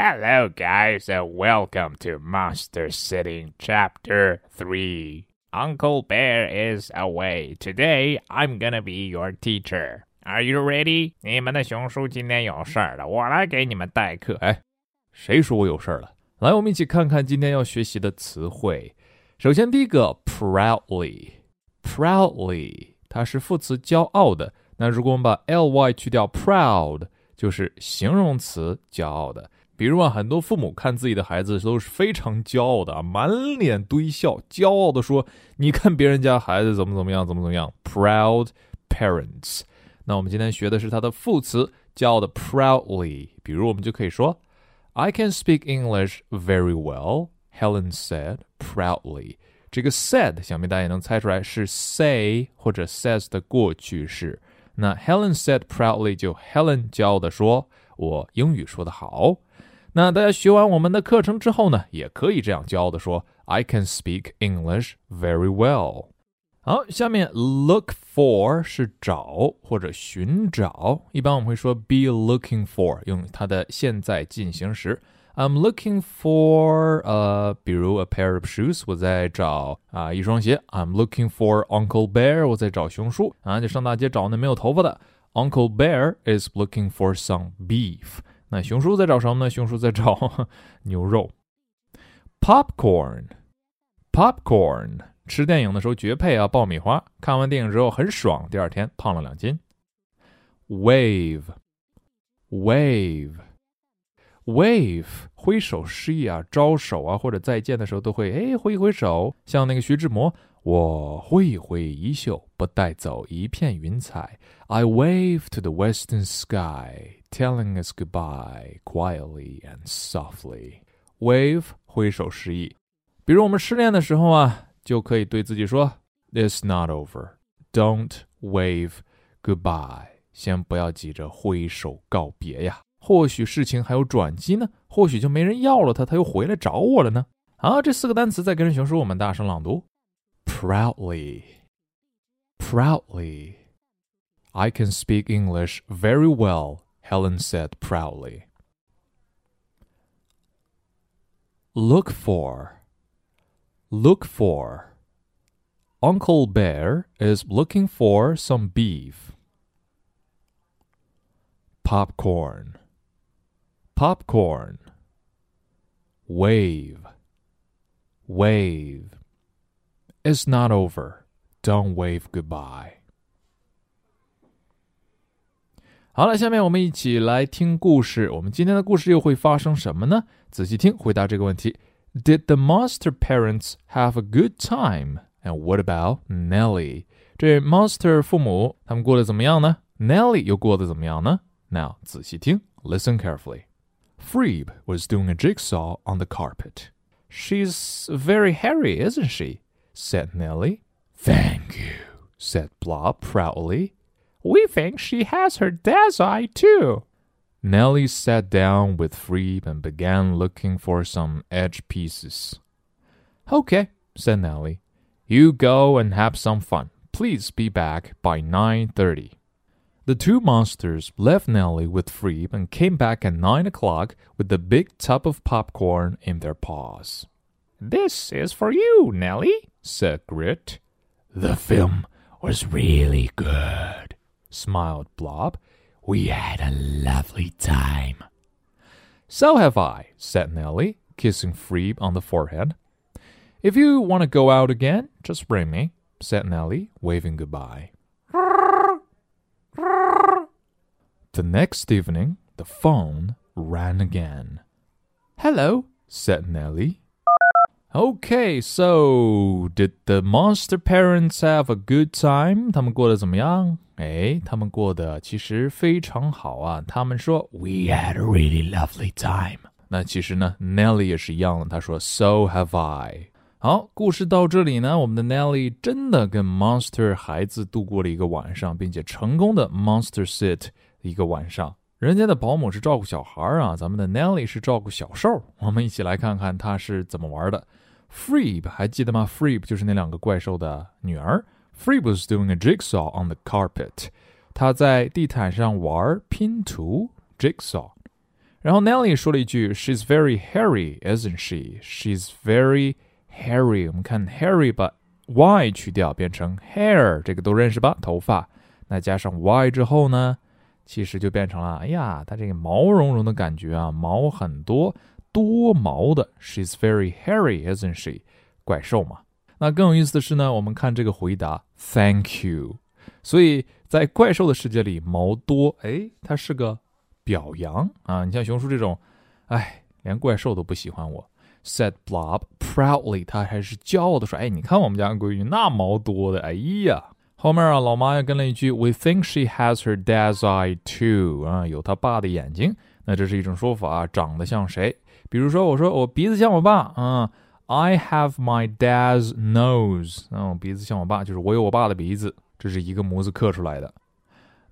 Hello, guys, and welcome to Monster Sitting Chapter 3. Uncle Bear is away. Today, I'm gonna be your teacher. Are you ready? 你们的熊叔今天有事儿了，我来给你们代课。哎，谁说我有事儿了？来，我们一起看看今天要学习的词汇。首先，第一个，proudly，proudly，它是副词，骄傲的。那如果我们把 ly 去掉，proud 就是形容词，骄傲的。 比如啊，很多父母看自己的孩子都是非常骄傲的啊，满脸堆笑，骄傲的说：“你看别人家孩子怎么怎么样，怎么怎么样。”Proud parents。那我们今天学的是它的副词，骄傲的 proudly。比如我们就可以说：“I can speak English very well,” Helen said proudly。这个 said 想必大家也能猜出来是 say 或者 says 的过去式。那 Helen said proudly 就 Helen 骄傲的说：“我英语说得好。”那大家学完我们的课程之后呢，也可以这样骄傲的说：“I can speak English very well。”好，下面 look for 是找或者寻找，一般我们会说 be looking for，用它的现在进行时。I'm looking for 呃，比如 a pair of shoes，我在找啊一双鞋。I'm looking for Uncle Bear，我在找熊叔啊，就上大街找那没有头发的。Uncle Bear is looking for some beef。 那熊叔在找什么呢？熊叔在找 牛肉。Popcorn，popcorn，吃电影的时候绝配啊！爆米花。看完电影之后很爽，第二天胖了两斤。Wave，wave，wave，挥手示意啊，招手啊，或者再见的时候都会哎挥一挥手，像那个徐志摩。我挥一挥衣袖，不带走一片云彩。I wave to the western sky, telling us goodbye quietly and softly. Wave 挥手示意。比如我们失恋的时候啊，就可以对自己说：“It's not over. Don't wave goodbye.” 先不要急着挥手告别呀，或许事情还有转机呢，或许就没人要了他，他又回来找我了呢。好，这四个单词再跟着熊叔我们大声朗读。proudly. Proudly. I can speak English very well, Helen said proudly. Look for. Look for. Uncle Bear is looking for some beef. Popcorn. Popcorn. Wave. Wave. It's not over. Don't wave goodbye. 好了，下面我们一起来听故事。我们今天的故事又会发生什么呢？仔细听，回答这个问题：Did the monster parents have a good time? And what about Nellie？这 monster 父母他们过得怎么样呢？Nellie 又过得怎么样呢？Now 仔细听，listen carefully. Freeb was doing a jigsaw on the carpet. She's very hairy, isn't she? said Nellie. Thank you, said Blob proudly. We think she has her dad's eye too. Nelly sat down with Freeb and began looking for some edge pieces. Okay, said Nelly. You go and have some fun. Please be back by 9.30. The two monsters left Nelly with Freeb and came back at 9 o'clock with the big tub of popcorn in their paws. This is for you, Nelly, said Grit. The film was really good, smiled Blob. We had a lovely time. So have I, said Nelly, kissing Freeb on the forehead. If you want to go out again, just ring me, said Nelly, waving goodbye. The next evening, the phone rang again. Hello, said Nelly. Okay, so did the monster parents have a good time? 他们过得怎么样?哎，他们过得其实非常好啊。他们说 We had a really lovely time。那其实呢，Nelly 也是一样的。他说 So have I。好，故事到这里呢，我们的 Nelly 真的跟 Monster 孩子度过了一个晚上，并且成功的 Monster Sit 一个晚上。人家的保姆是照顾小孩啊，咱们的 Nelly 是照顾小兽。我们一起来看看他是怎么玩的。Freeb 还记得吗？Freeb 就是那两个怪兽的女儿。Freeb was doing a jigsaw on the carpet，他在地毯上玩拼图 jigsaw。然后 Nelly 说了一句：“She's very hairy, isn't she? She's very hairy。”我们看 hairy 把 y 去掉，变成 hair，这个都认识吧？头发。那加上 y 之后呢，其实就变成了，哎呀，它这个毛茸茸的感觉啊，毛很多，多毛的。She's very hairy, isn't she？怪兽嘛。那更有意思的是呢，我们看这个回答，Thank you。所以在怪兽的世界里，毛多，哎，它是个。表扬啊！你像熊叔这种，哎，连怪兽都不喜欢我。Said Blob proudly，他还是骄傲的说：“哎，你看我们家闺女那毛多的，哎呀！”后面啊，老妈又跟了一句：“We think she has her dad's eye too。”啊，有他爸的眼睛。那这是一种说法，长得像谁？比如说，我说我鼻子像我爸啊 I have my dad's nose。哦，鼻子像我爸，就是我有我爸的鼻子。这是一个模子刻出来的。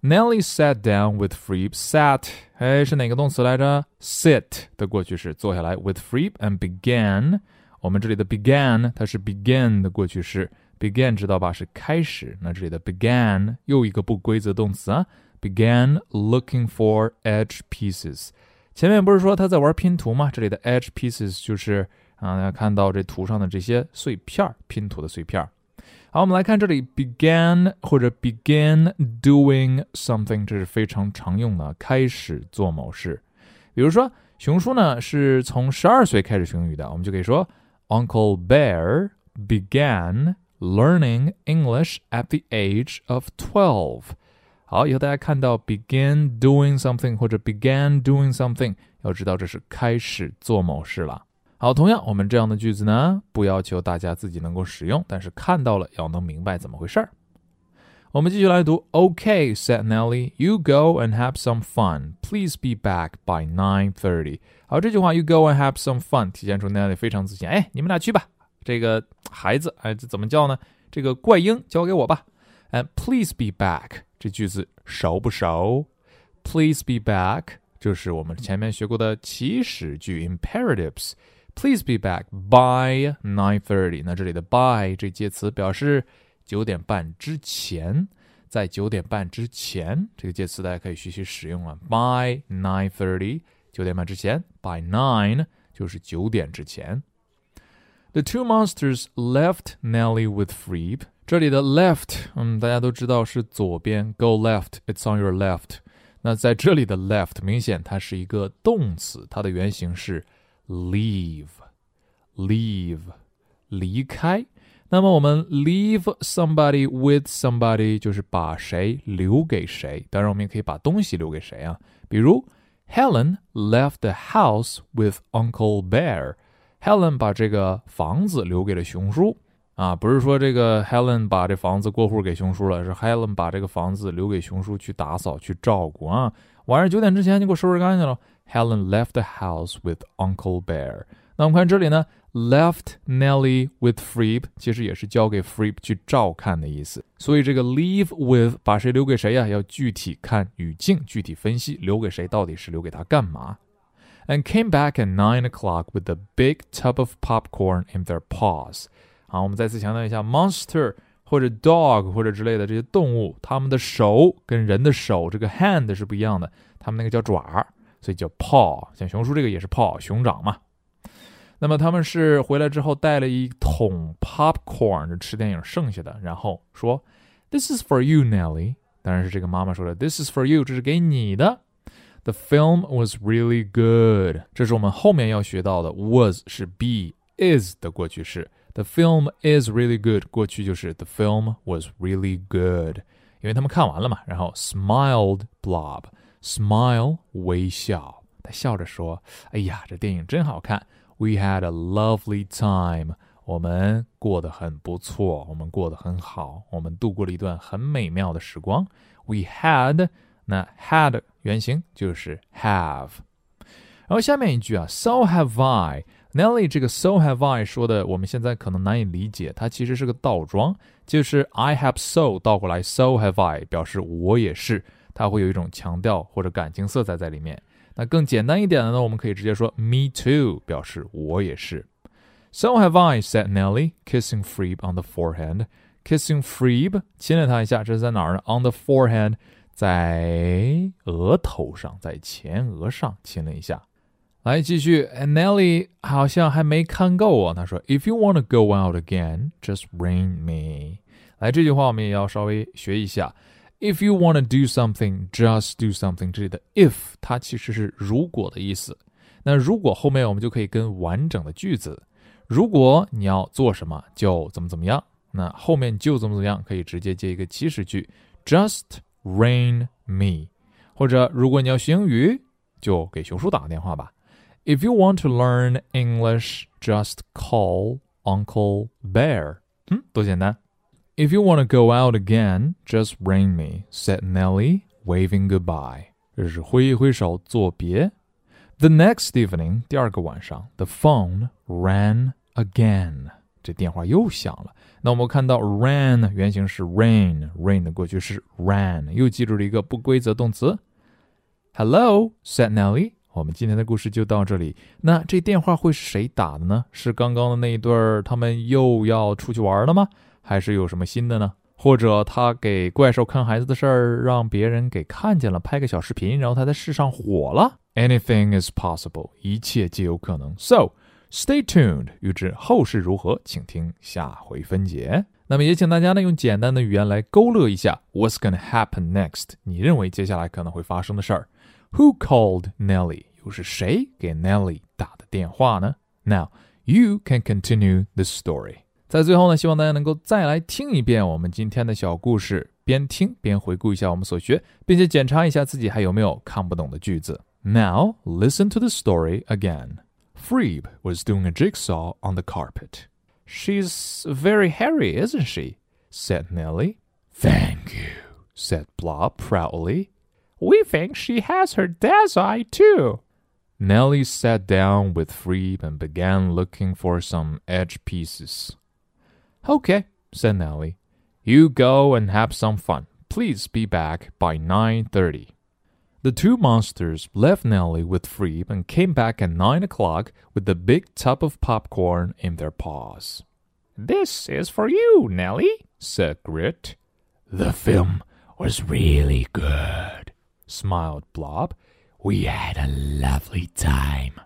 Nelly sat down with Freeb. Sat，哎，是哪个动词来着？Sit 的过去式，坐下来。With Freeb and began。我们这里的 began 它是 begin 的过去式，begin 知道吧？是开始。那这里的 began 又一个不规则动词啊。Began looking for edge pieces。前面不是说他在玩拼图吗？这里的 edge pieces 就是啊，大家看到这图上的这些碎片拼图的碎片好，我们来看这里，began 或者 begin doing something，这是非常常用的开始做某事。比如说，熊叔呢是从十二岁开始学英语的，我们就可以说，Uncle Bear began learning English at the age of twelve。好，以后大家看到 begin doing something 或者 began doing something，要知道这是开始做某事了。好，同样，我们这样的句子呢，不要求大家自己能够使用，但是看到了要能明白怎么回事儿。我们继续来读。Okay, said Nelly, you go and have some fun. Please be back by nine thirty. 好，这句话 you go and have some fun 体现出 Nelly 非常自信。哎，你们俩去吧。这个孩子，哎，这怎么叫呢？这个怪婴交给我吧。And please be back 这句子熟不熟？Please be back 就是我们前面学过的祈使句 imperatives。Please be back by nine thirty。那这里的 by 这介词表示九点半之前，在九点半之前这个介词大家可以学习使用啊。By nine thirty，九点半之前；by nine 就是九点之前。The two monsters left Nelly with Freeb。这里的 left，嗯，大家都知道是左边，go left，it's on your left。那在这里的 left 明显它是一个动词，它的原型是。 leave，leave，离开。那么我们 leave somebody with somebody 就是把谁留给谁。当然，我们也可以把东西留给谁啊？比如 Helen left the house with Uncle Bear。Helen 把这个房子留给了熊叔啊，不是说这个 Helen 把这房子过户给熊叔了，是 Helen 把这个房子留给熊叔去打扫去照顾啊。晚上九点之前你给我收拾干净了。Helen left the house with Uncle Bear。那我们看这里呢，left Nelly with Freeb，其实也是交给 Freeb 去照看的意思。所以这个 leave with 把谁留给谁呀、啊？要具体看语境，具体分析，留给谁到底是留给他干嘛？And came back at nine o'clock with a big tub of popcorn in their paws。好，我们再次强调一下，monster 或者 dog 或者之类的这些动物，它们的手跟人的手这个 hand 是不一样的，它们那个叫爪儿。所以叫 paw，像熊叔这个也是 paw，熊掌嘛。那么他们是回来之后带了一桶 popcorn，吃电影剩下的，然后说：“This is for you, Nelly。”当然是这个妈妈说的：“This is for you，这是给你的。” The film was really good。这是我们后面要学到的，was 是 be is 的过去式。The film is really good，过去就是 the film was really good，因为他们看完了嘛。然后 smiled Blob。 Smile 微笑，他笑着说：“哎呀，这电影真好看。We had a lovely time，我们过得很不错，我们过得很好，我们度过了一段很美妙的时光。We had，那 had 原型就是 have。然后下面一句啊，So have I。Nelly 这个 So have I 说的，我们现在可能难以理解，它其实是个倒装，就是 I have so 倒过来，So have I 表示我也是。它会有一种强调或者感情色彩在里面。那更简单一点的呢，我们可以直接说 "Me too"，表示我也是。So have I," said Nelly, kissing Freeb on the forehead. Kissing Freeb，亲了他一下，这是在哪儿呢？On the forehead，在额头上，在前额上亲了一下。来继续，Nelly 好像还没看够啊。他说：“If you want to go out again, just ring me。”来，这句话我们也要稍微学一下。If you want to do something, just do something。这里的 if 它其实是如果的意思。那如果后面我们就可以跟完整的句子，如果你要做什么，就怎么怎么样。那后面就怎么怎么样，可以直接接一个祈使句，just rain me。或者如果你要学英语，就给熊叔打个电话吧。If you want to learn English, just call Uncle Bear. 嗯，多简单。If you want to go out again, just ring me, said Nelly, waving goodbye. 这是挥一挥手作别。The next evening，第二个晚上，the phone rang again。这电话又响了。那我们看到 rang 原型是 rain，rain 的过去式 ran，又记住了一个不规则动词。Hello，said Nelly。我们今天的故事就到这里。那这电话会是谁打的呢？是刚刚的那一对儿，他们又要出去玩了吗？还是有什么新的呢？或者他给怪兽看孩子的事儿让别人给看见了，拍个小视频，然后他在世上火了？Anything is possible，一切皆有可能。So stay tuned，预知后事如何，请听下回分解。那么也请大家呢用简单的语言来勾勒一下 What's gonna happen next？你认为接下来可能会发生的事儿？Who called Nellie？又是谁给 Nellie 打的电话呢？Now you can continue the story。在最后呢，希望大家能够再来听一遍我们今天的小故事，边听边回顾一下我们所学，并且检查一下自己还有没有看不懂的句子。Now listen to the story again. Freeb was doing a jigsaw on the carpet. She's very hairy, isn't she? said Nelly. Thank you, said Blob proudly. We think she has her dad's eye too. Nelly sat down with Freeb and began looking for some edge pieces. Okay, said Nelly. You go and have some fun. Please be back by 9.30. The two monsters left Nelly with Freeb and came back at 9 o'clock with the big tub of popcorn in their paws. This is for you, Nelly, said Grit. The film was really good, smiled Blob. We had a lovely time.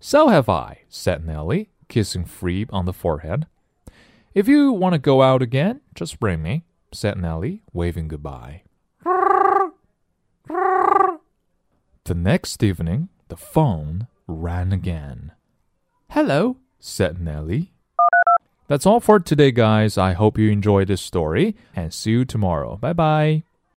So have I, said Nelly, kissing Freeb on the forehead. If you want to go out again, just ring me, said Nelly, waving goodbye. the next evening, the phone rang again. Hello, said Nelly. That's all for today, guys. I hope you enjoyed this story and see you tomorrow. Bye bye.